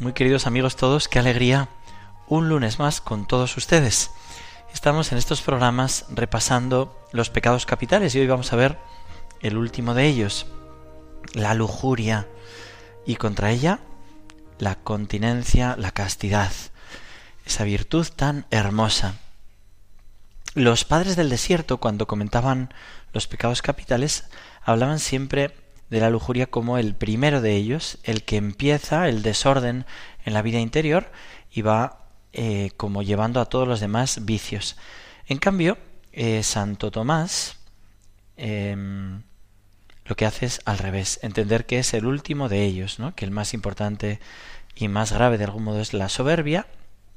muy queridos amigos todos, qué alegría un lunes más con todos ustedes. Estamos en estos programas repasando los pecados capitales y hoy vamos a ver el último de ellos, la lujuria, y contra ella la continencia, la castidad, esa virtud tan hermosa. Los padres del desierto, cuando comentaban los pecados capitales, hablaban siempre de la lujuria como el primero de ellos, el que empieza el desorden en la vida interior y va eh, como llevando a todos los demás vicios. En cambio, eh, Santo Tomás em, lo que hace es al revés, entender que es el último de ellos, ¿no? que el más importante y más grave de algún modo es la soberbia,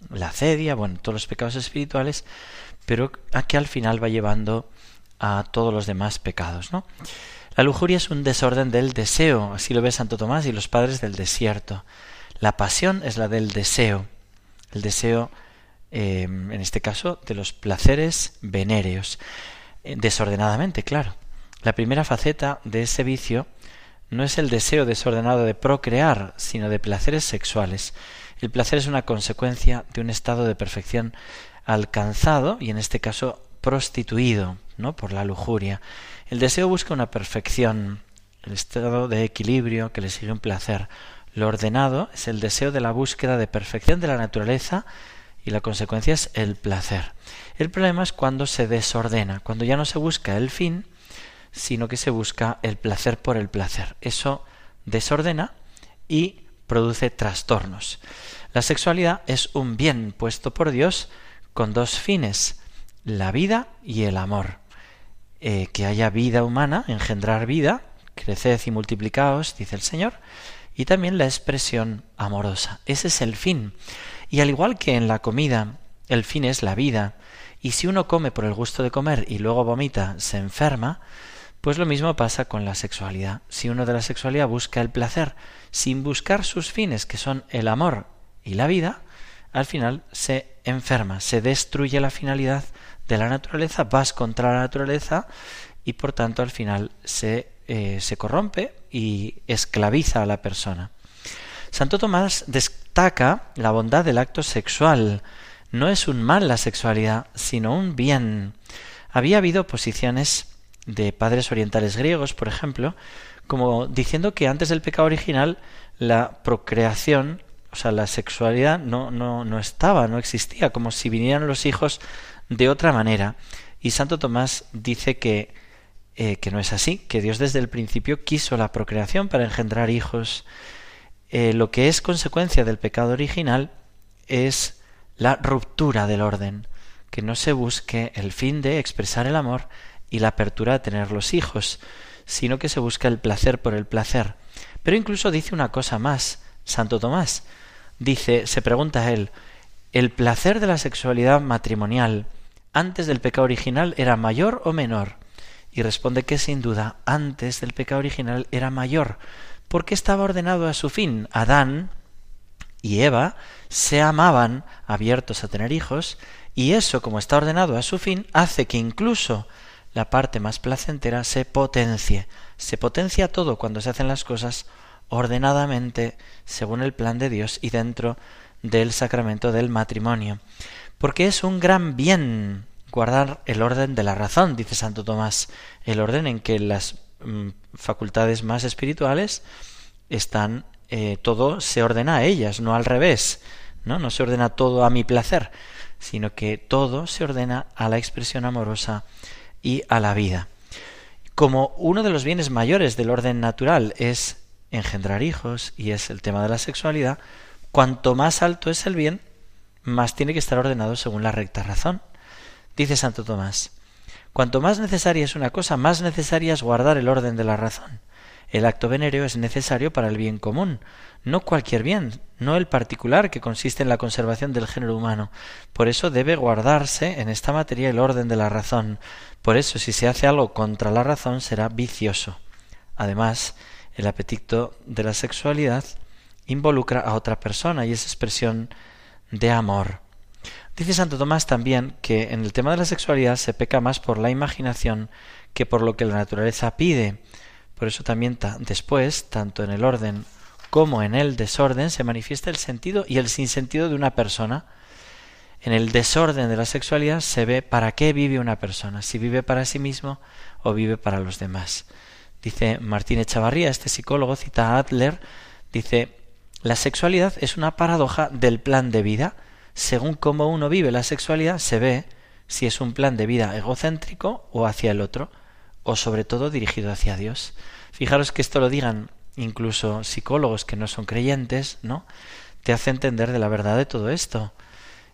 la cedia, bueno, todos los pecados espirituales, pero a que al final va llevando a todos los demás pecados, ¿no? La lujuria es un desorden del deseo, así lo ve Santo Tomás y los padres del desierto. La pasión es la del deseo, el deseo, em, en este caso, de los placeres venéreos, eh, desordenadamente, claro. La primera faceta de ese vicio no es el deseo desordenado de procrear, sino de placeres sexuales. El placer es una consecuencia de un estado de perfección alcanzado y en este caso prostituido, ¿no? por la lujuria. El deseo busca una perfección, el estado de equilibrio que le sigue un placer. Lo ordenado es el deseo de la búsqueda de perfección de la naturaleza y la consecuencia es el placer. El problema es cuando se desordena, cuando ya no se busca el fin, sino que se busca el placer por el placer. Eso desordena y produce trastornos. La sexualidad es un bien puesto por Dios con dos fines, la vida y el amor. Eh, que haya vida humana, engendrar vida, creced y multiplicaos, dice el Señor, y también la expresión amorosa. Ese es el fin. Y al igual que en la comida, el fin es la vida, y si uno come por el gusto de comer y luego vomita, se enferma, pues lo mismo pasa con la sexualidad. Si uno de la sexualidad busca el placer sin buscar sus fines, que son el amor y la vida, al final se enferma, se destruye la finalidad de la naturaleza, vas contra la naturaleza y por tanto al final se, eh, se corrompe y esclaviza a la persona. Santo Tomás destaca la bondad del acto sexual. No es un mal la sexualidad, sino un bien. Había habido posiciones de padres orientales griegos, por ejemplo, como diciendo que antes del pecado original la procreación, o sea, la sexualidad no, no, no estaba, no existía, como si vinieran los hijos de otra manera. Y Santo Tomás dice que, eh, que no es así, que Dios desde el principio quiso la procreación para engendrar hijos. Eh, lo que es consecuencia del pecado original es la ruptura del orden, que no se busque el fin de expresar el amor y la apertura a tener los hijos, sino que se busca el placer por el placer. Pero incluso dice una cosa más, Santo Tomás. Dice, se pregunta a él, ¿el placer de la sexualidad matrimonial antes del pecado original era mayor o menor? Y responde que sin duda antes del pecado original era mayor, porque estaba ordenado a su fin. Adán y Eva se amaban, abiertos a tener hijos, y eso, como está ordenado a su fin, hace que incluso la parte más placentera se potencie. Se potencia todo cuando se hacen las cosas ordenadamente, según el plan de Dios y dentro del sacramento del matrimonio porque es un gran bien guardar el orden de la razón, dice Santo Tomás, el orden en que las mm, facultades más espirituales están, eh, todo se ordena a ellas, no al revés, ¿no? No se ordena todo a mi placer, sino que todo se ordena a la expresión amorosa y a la vida. Como uno de los bienes mayores del orden natural es engendrar hijos y es el tema de la sexualidad, cuanto más alto es el bien, más tiene que estar ordenado según la recta razón. Dice Santo Tomás, cuanto más necesaria es una cosa, más necesaria es guardar el orden de la razón. El acto venéreo es necesario para el bien común, no cualquier bien, no el particular que consiste en la conservación del género humano. Por eso debe guardarse en esta materia el orden de la razón. Por eso si se hace algo contra la razón será vicioso. Además, el apetito de la sexualidad involucra a otra persona y es expresión de amor. Dice Santo Tomás también que en el tema de la sexualidad se peca más por la imaginación que por lo que la naturaleza pide. Por eso también después, tanto en el orden como en el desorden, se manifiesta el sentido y el sinsentido de una persona. En el desorden de la sexualidad se ve para qué vive una persona, si vive para sí mismo o vive para los demás. Dice Martín Echavarría, este psicólogo, cita a Adler, dice, la sexualidad es una paradoja del plan de vida. Según cómo uno vive la sexualidad, se ve si es un plan de vida egocéntrico o hacia el otro, o sobre todo dirigido hacia Dios. Fijaros que esto lo digan incluso psicólogos que no son creyentes, ¿no? Te hace entender de la verdad de todo esto.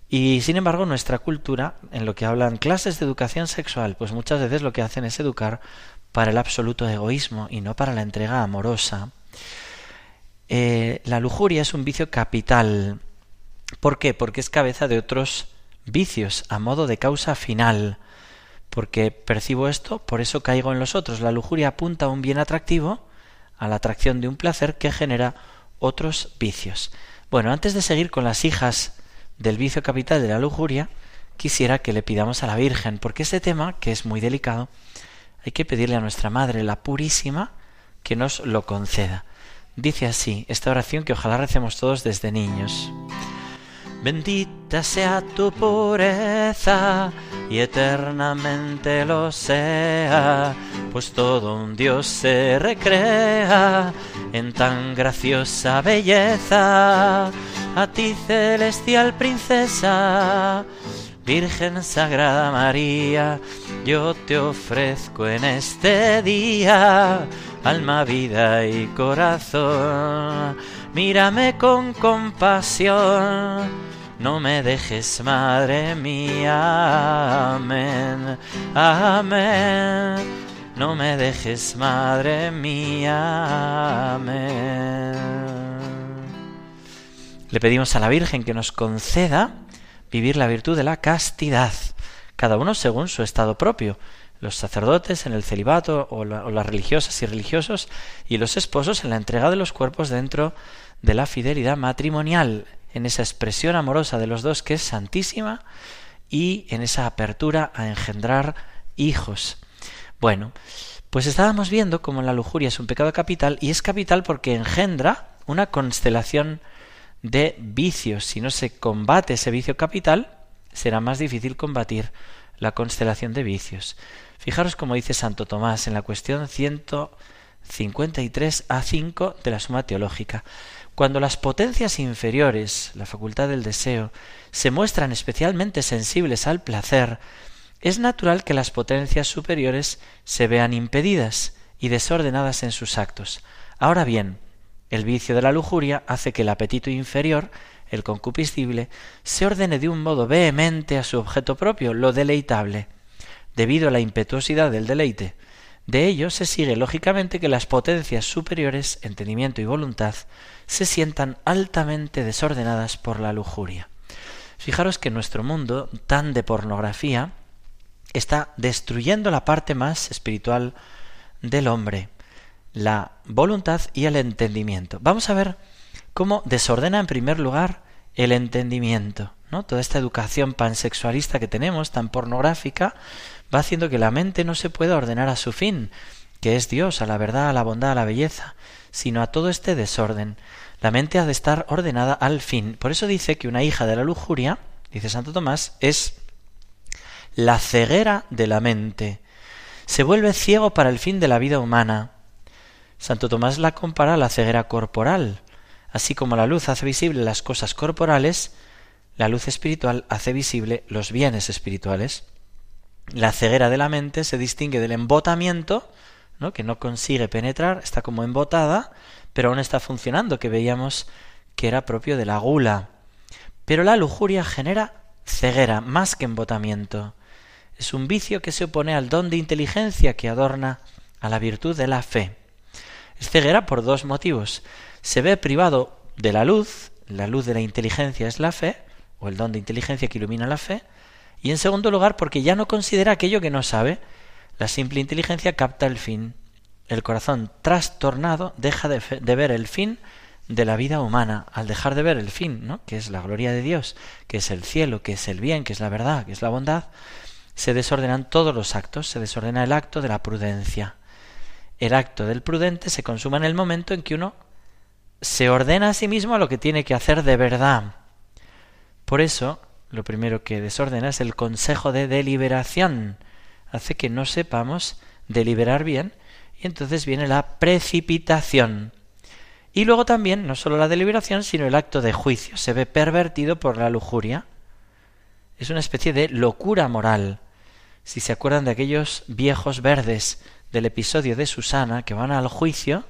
Y sin embargo, nuestra cultura, en lo que hablan clases de educación sexual, pues muchas veces lo que hacen es educar para el absoluto egoísmo y no para la entrega amorosa. Eh, la lujuria es un vicio capital. ¿Por qué? Porque es cabeza de otros vicios, a modo de causa final. Porque percibo esto, por eso caigo en los otros. La lujuria apunta a un bien atractivo, a la atracción de un placer que genera otros vicios. Bueno, antes de seguir con las hijas del vicio capital de la lujuria, quisiera que le pidamos a la Virgen, porque este tema, que es muy delicado, hay que pedirle a nuestra Madre, la Purísima, que nos lo conceda. Dice así esta oración que ojalá recemos todos desde niños. Bendita sea tu pureza y eternamente lo sea, pues todo un Dios se recrea en tan graciosa belleza. A ti celestial princesa, Virgen Sagrada María, yo te ofrezco en este día alma, vida y corazón. Mírame con compasión, no me dejes, Madre mía. Amén, amén. No me dejes, Madre mía. Amén. Le pedimos a la Virgen que nos conceda vivir la virtud de la castidad, cada uno según su estado propio, los sacerdotes en el celibato o, las religiosas y religiosos y los esposos en la entrega de los cuerpos dentro de la fidelidad matrimonial, en esa expresión amorosa de los dos que es santísima y en esa apertura a engendrar hijos. Bueno, pues estábamos viendo cómo la lujuria es un pecado capital y es capital porque engendra una constelación de vicios. Si no se combate ese vicio capital, será más difícil combatir la constelación de vicios. Fijaros como dice Santo Tomás en la cuestión 153 a 5 de la Suma Teológica. Cuando las potencias inferiores, la facultad del deseo, se muestran especialmente sensibles al placer, es natural que las potencias superiores se vean impedidas y desordenadas en sus actos. Ahora bien, el vicio de la lujuria hace que el apetito inferior, el concupiscible, se ordene de un modo vehemente a su objeto propio, lo deleitable debido a la impetuosidad del deleite. De ello se sigue lógicamente que las potencias superiores, entendimiento y voluntad, se sientan altamente desordenadas por la lujuria. Fijaros que nuestro mundo, tan de pornografía, está destruyendo la parte más espiritual del hombre, la voluntad y el entendimiento. Vamos a ver cómo desordena en primer lugar el entendimiento, ¿no? Toda esta educación pansexualista que tenemos, tan pornográfica, va haciendo que la mente no se pueda ordenar a su fin, que es Dios, a la verdad, a la bondad, a la belleza, sino a todo este desorden. La mente ha de estar ordenada al fin. Por eso dice que una hija de la lujuria, dice Santo Tomás, es la ceguera de la mente. Se vuelve ciego para el fin de la vida humana. Santo Tomás la compara a la ceguera corporal. Así como la luz hace visible las cosas corporales, la luz espiritual hace visible los bienes espirituales. La ceguera de la mente se distingue del embotamiento, ¿no? que no consigue penetrar, está como embotada, pero aún está funcionando, que veíamos que era propio de la gula. Pero la lujuria genera ceguera más que embotamiento. Es un vicio que se opone al don de inteligencia que adorna a la virtud de la fe. Es ceguera por dos motivos. Se ve privado de la luz, la luz de la inteligencia es la fe, o el don de inteligencia que ilumina la fe, y en segundo lugar porque ya no considera aquello que no sabe. La simple inteligencia capta el fin. El corazón trastornado deja de, de ver el fin de la vida humana, al dejar de ver el fin, ¿no? que es la gloria de Dios, que es el cielo, que es el bien, que es la verdad, que es la bondad, se desordenan todos los actos, se desordena el acto de la prudencia. El acto del prudente se consuma en el momento en que uno se ordena a sí mismo a lo que tiene que hacer de verdad. Por eso, lo primero que desordena es el consejo de deliberación. Hace que no sepamos deliberar bien y entonces viene la precipitación. Y luego también, no solo la deliberación, sino el acto de juicio. Se ve pervertido por la lujuria. Es una especie de locura moral. Si se acuerdan de aquellos viejos verdes del episodio de Susana que van al juicio,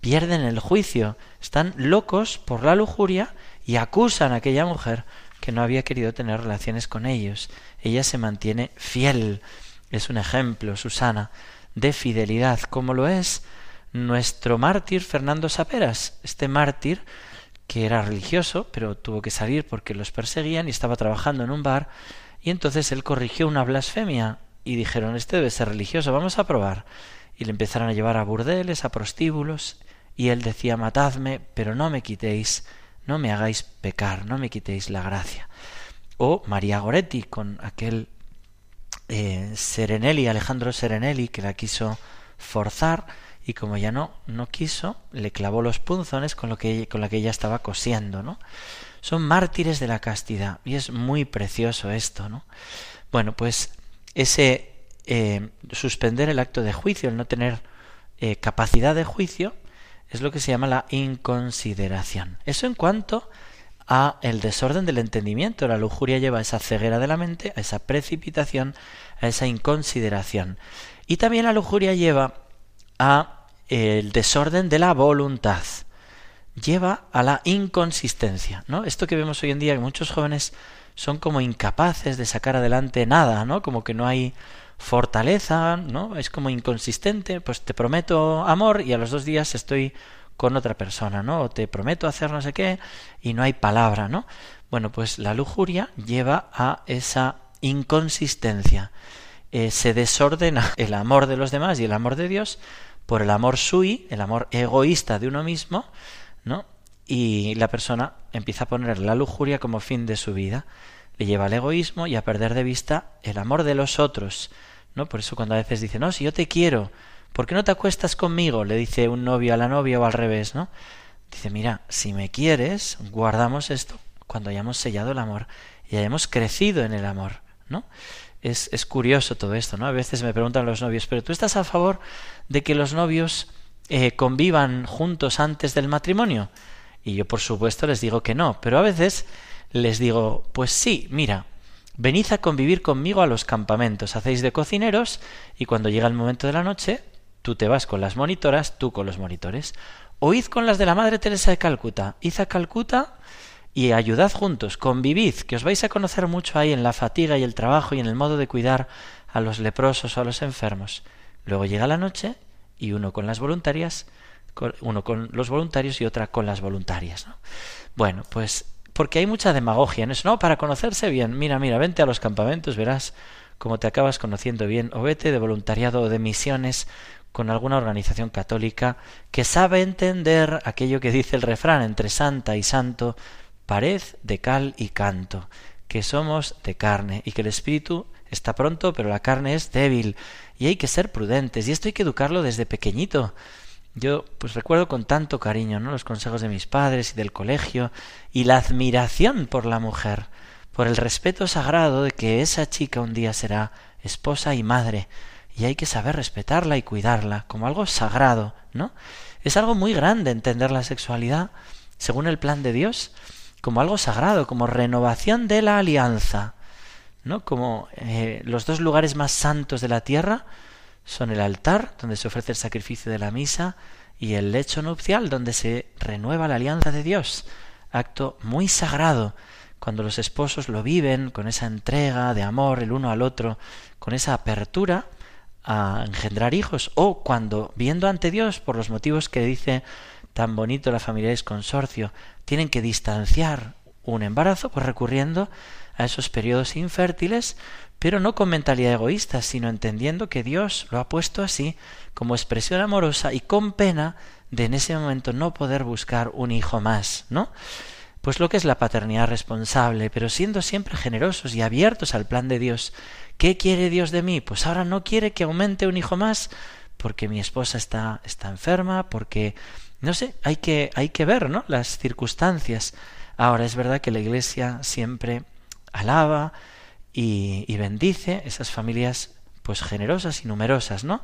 pierden el juicio, están locos por la lujuria y acusan a aquella mujer que no había querido tener relaciones con ellos. Ella se mantiene fiel. Es un ejemplo, Susana, de fidelidad, como lo es nuestro mártir Fernando Saperas, este mártir que era religioso, pero tuvo que salir porque los perseguían y estaba trabajando en un bar, y entonces él corrigió una blasfemia y dijeron, este debe ser religioso, vamos a probar. Y le empezaron a llevar a burdeles, a prostíbulos, y él decía, matadme, pero no me quitéis, no me hagáis pecar, no me quitéis la gracia. O María Goretti con aquel eh, Serenelli, Alejandro Serenelli, que la quiso forzar, y como ya no, no quiso, le clavó los punzones con, lo que, con la que ella estaba cosiendo, ¿no? Son mártires de la castidad y es muy precioso esto, ¿no? Bueno, pues ese eh, suspender el acto de juicio, el no tener eh, capacidad de juicio, es lo que se llama la inconsideración. Eso en cuanto a el desorden del entendimiento. La lujuria lleva a esa ceguera de la mente, a esa precipitación, a esa inconsideración. Y también la lujuria lleva a el desorden de la voluntad lleva a la inconsistencia, ¿no? Esto que vemos hoy en día que muchos jóvenes son como incapaces de sacar adelante nada, ¿no? Como que no hay fortaleza, ¿no? Es como inconsistente, pues te prometo amor y a los dos días estoy con otra persona, ¿no? O te prometo hacer no sé qué y no hay palabra, ¿no? Bueno, pues la lujuria lleva a esa inconsistencia. Eh, se desordena el amor de los demás y el amor de Dios por el amor sui, el amor egoísta de uno mismo, ¿no? Y la persona empieza a poner la lujuria como fin de su vida, le lleva al egoísmo y a perder de vista el amor de los otros, ¿no? Por eso cuando a veces dice, no, si yo te quiero, ¿por qué no te acuestas conmigo? le dice un novio a la novia o al revés, ¿no? Dice, mira, si me quieres, guardamos esto cuando hayamos sellado el amor y hayamos crecido en el amor, ¿no? es, es curioso todo esto, ¿no? A veces me preguntan los novios, pero ¿tú estás a favor de que los novios eh, convivan juntos antes del matrimonio? Y yo, por supuesto, les digo que no, pero a veces les digo, pues sí, mira, venid a convivir conmigo a los campamentos, hacéis de cocineros y cuando llega el momento de la noche, tú te vas con las monitoras, tú con los monitores. Oíd con las de la Madre Teresa de Calcuta, id a Calcuta y ayudad juntos, convivid, que os vais a conocer mucho ahí en la fatiga y el trabajo y en el modo de cuidar a los leprosos o a los enfermos. Luego llega la noche y uno con las voluntarias, uno con los voluntarios y otra con las voluntarias. ¿no? Bueno, pues porque hay mucha demagogia en eso, ¿no? Para conocerse bien, mira, mira, vente a los campamentos, verás cómo te acabas conociendo bien, o vete de voluntariado o de misiones con alguna organización católica que sabe entender aquello que dice el refrán entre santa y santo pared de cal y canto, que somos de carne y que el espíritu está pronto, pero la carne es débil y hay que ser prudentes y esto hay que educarlo desde pequeñito. Yo pues recuerdo con tanto cariño, ¿no? los consejos de mis padres y del colegio y la admiración por la mujer, por el respeto sagrado de que esa chica un día será esposa y madre y hay que saber respetarla y cuidarla como algo sagrado, ¿no? Es algo muy grande entender la sexualidad según el plan de Dios como algo sagrado, como renovación de la alianza, ¿no? Como eh, los dos lugares más santos de la tierra son el altar, donde se ofrece el sacrificio de la misa, y el lecho nupcial, donde se renueva la alianza de Dios. Acto muy sagrado, cuando los esposos lo viven con esa entrega de amor el uno al otro, con esa apertura a engendrar hijos o cuando viendo ante Dios por los motivos que dice tan bonito la familia es consorcio tienen que distanciar un embarazo pues recurriendo a esos periodos infértiles pero no con mentalidad egoísta sino entendiendo que Dios lo ha puesto así como expresión amorosa y con pena de en ese momento no poder buscar un hijo más, ¿no? Pues lo que es la paternidad responsable, pero siendo siempre generosos y abiertos al plan de Dios. ¿Qué quiere Dios de mí? Pues ahora no quiere que aumente un hijo más porque mi esposa está, está enferma, porque no sé, hay que, hay que ver, ¿no? Las circunstancias. Ahora es verdad que la Iglesia siempre alaba y, y bendice esas familias pues generosas y numerosas, ¿no?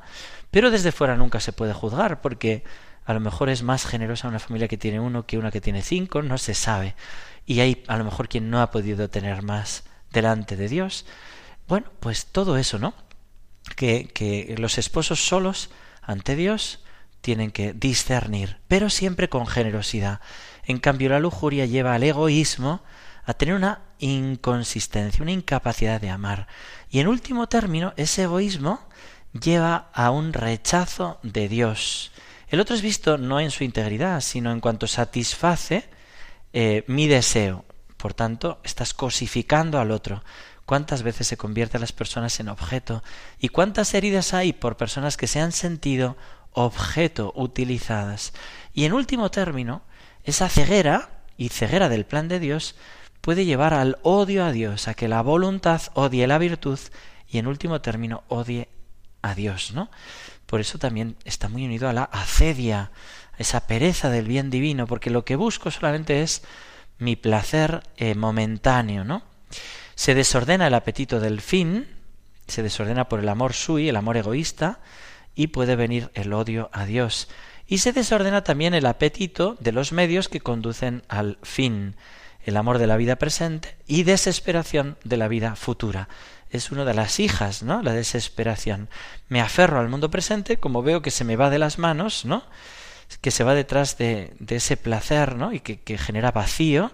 Pero desde fuera nunca se puede juzgar, porque a lo mejor es más generosa una familia que tiene uno que una que tiene cinco, no se sabe. Y hay a lo mejor quien no ha podido tener más delante de Dios. Bueno, pues todo eso, ¿no? Que, que los esposos solos ante Dios tienen que discernir, pero siempre con generosidad. En cambio, la lujuria lleva al egoísmo a tener una inconsistencia, una incapacidad de amar. Y en último término, ese egoísmo lleva a un rechazo de Dios. El otro es visto no en su integridad, sino en cuanto satisface eh, mi deseo. Por tanto, estás cosificando al otro. ¿Cuántas veces se convierten las personas en objeto? ¿Y cuántas heridas hay por personas que se han sentido objeto utilizadas? Y en último término, esa ceguera y ceguera del plan de Dios puede llevar al odio a Dios, a que la voluntad odie la virtud y en último término odie a Dios, ¿no? Por eso también está muy unido a la acedia, a esa pereza del bien divino, porque lo que busco solamente es mi placer eh, momentáneo, ¿no? Se desordena el apetito del fin, se desordena por el amor sui, el amor egoísta, y puede venir el odio a Dios. Y se desordena también el apetito de los medios que conducen al fin, el amor de la vida presente y desesperación de la vida futura es una de las hijas, ¿no? La desesperación. Me aferro al mundo presente, como veo que se me va de las manos, ¿no? Que se va detrás de, de ese placer, ¿no? Y que, que genera vacío,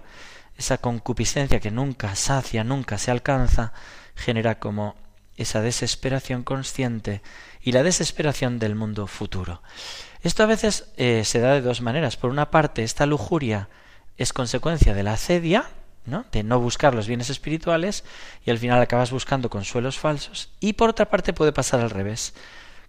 esa concupiscencia que nunca sacia, nunca se alcanza, genera como esa desesperación consciente y la desesperación del mundo futuro. Esto a veces eh, se da de dos maneras. Por una parte, esta lujuria es consecuencia de la acedia, ¿no? de no buscar los bienes espirituales y al final acabas buscando consuelos falsos. Y por otra parte puede pasar al revés,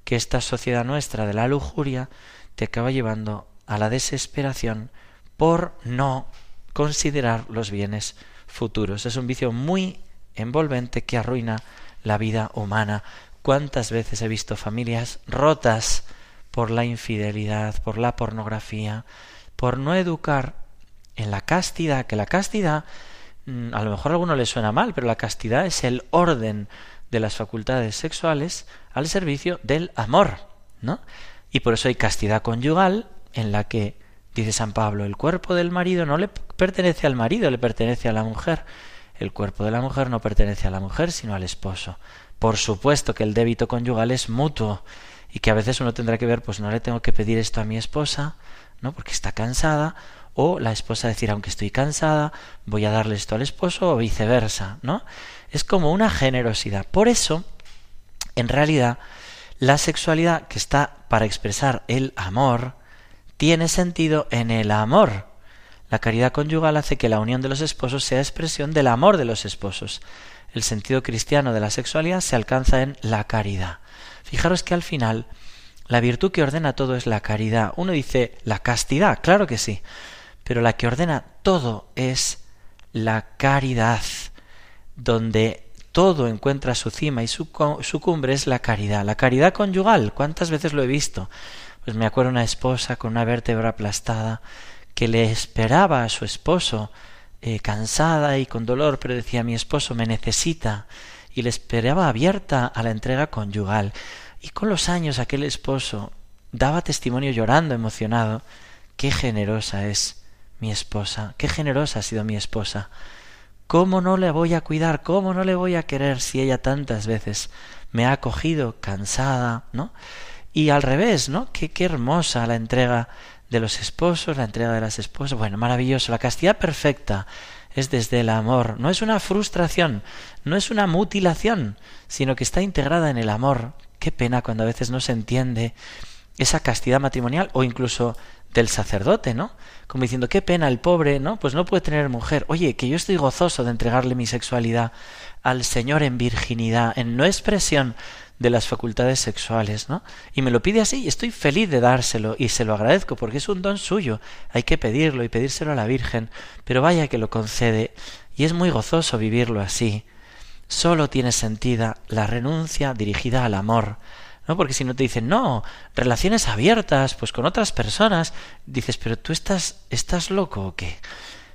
que esta sociedad nuestra de la lujuria te acaba llevando a la desesperación por no considerar los bienes futuros. Es un vicio muy envolvente que arruina la vida humana. ¿Cuántas veces he visto familias rotas por la infidelidad, por la pornografía, por no educar en la castidad, que la castidad, mm, a lo mejor a alguno le suena mal, pero la castidad es el orden de las facultades sexuales al servicio del amor, ¿no? Y por eso hay castidad conyugal en la que, dice San Pablo, el cuerpo del marido no le pertenece al marido, le pertenece a la mujer. El cuerpo de la mujer no pertenece a la mujer, sino al esposo. Por supuesto que el débito conyugal es mutuo y que a veces uno tendrá que ver, pues no le tengo que pedir esto a mi esposa, ¿no? Porque está cansada, o la esposa decir, aunque estoy cansada, voy a darle esto al esposo o viceversa, ¿no? Es como una generosidad. Por eso, en realidad, la sexualidad que está para expresar el amor tiene sentido en el amor. La caridad conyugal hace que la unión de los esposos sea expresión del amor de los esposos. El sentido cristiano de la sexualidad se alcanza en la caridad. Fijaros que al final la virtud que ordena todo es la caridad. Uno dice la castidad, claro que sí, pero la que ordena todo es la caridad, donde todo encuentra su cima y su, su, cumbre es la caridad. La caridad conyugal, ¿cuántas veces lo he visto? Pues me acuerdo una esposa con una vértebra aplastada que le esperaba a su esposo eh, cansada y con dolor, pero decía mi esposo me necesita y le esperaba abierta a la entrega conyugal. Y con los años aquel esposo daba testimonio llorando, emocionado, qué generosa es mi esposa, qué generosa ha sido mi esposa. ¿Cómo no le voy a cuidar? ¿Cómo no le voy a querer si ella tantas veces me ha acogido cansada, ¿no? Y al revés, ¿no? Qué, qué hermosa la entrega de los esposos, la entrega de las esposas. Bueno, maravilloso. La castidad perfecta es desde el amor. No es una frustración, no es una mutilación, sino que está integrada en el amor Qué pena cuando a veces no se entiende esa castidad matrimonial o incluso del sacerdote, ¿no? Como diciendo, qué pena el pobre, ¿no? Pues no puede tener mujer. Oye, que yo estoy gozoso de entregarle mi sexualidad al Señor en virginidad, en no expresión de las facultades sexuales, ¿no? Y me lo pide así y estoy feliz de dárselo y se lo agradezco porque es un don suyo. Hay que pedirlo y pedírselo a la Virgen, pero vaya que lo concede y es muy gozoso vivirlo así. Solo tiene sentido la renuncia dirigida al amor, ¿no? Porque si no te dicen, no, relaciones abiertas, pues con otras personas, dices, pero tú estás, estás loco o qué?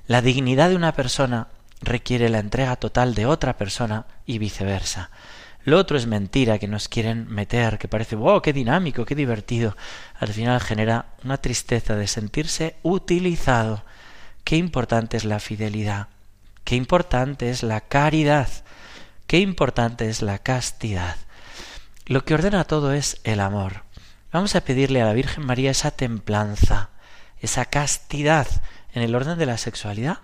La dignidad de una persona requiere la entrega total de otra persona y viceversa. Lo otro es mentira que nos quieren meter, que parece, wow, qué dinámico, qué divertido. Al final genera una tristeza de sentirse utilizado. Qué importante es la fidelidad, qué importante es la caridad, qué importante es la castidad. Lo que ordena todo es el amor. Vamos a pedirle a la Virgen María esa templanza, esa castidad en el orden de la sexualidad,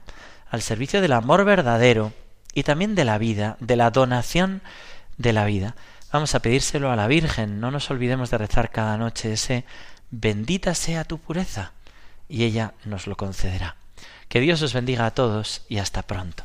al servicio del amor verdadero y también de la vida, de la donación de la vida. Vamos a pedírselo a la Virgen, no nos olvidemos de rezar cada noche ese bendita sea tu pureza, y ella nos lo concederá. Que Dios os bendiga a todos y hasta pronto.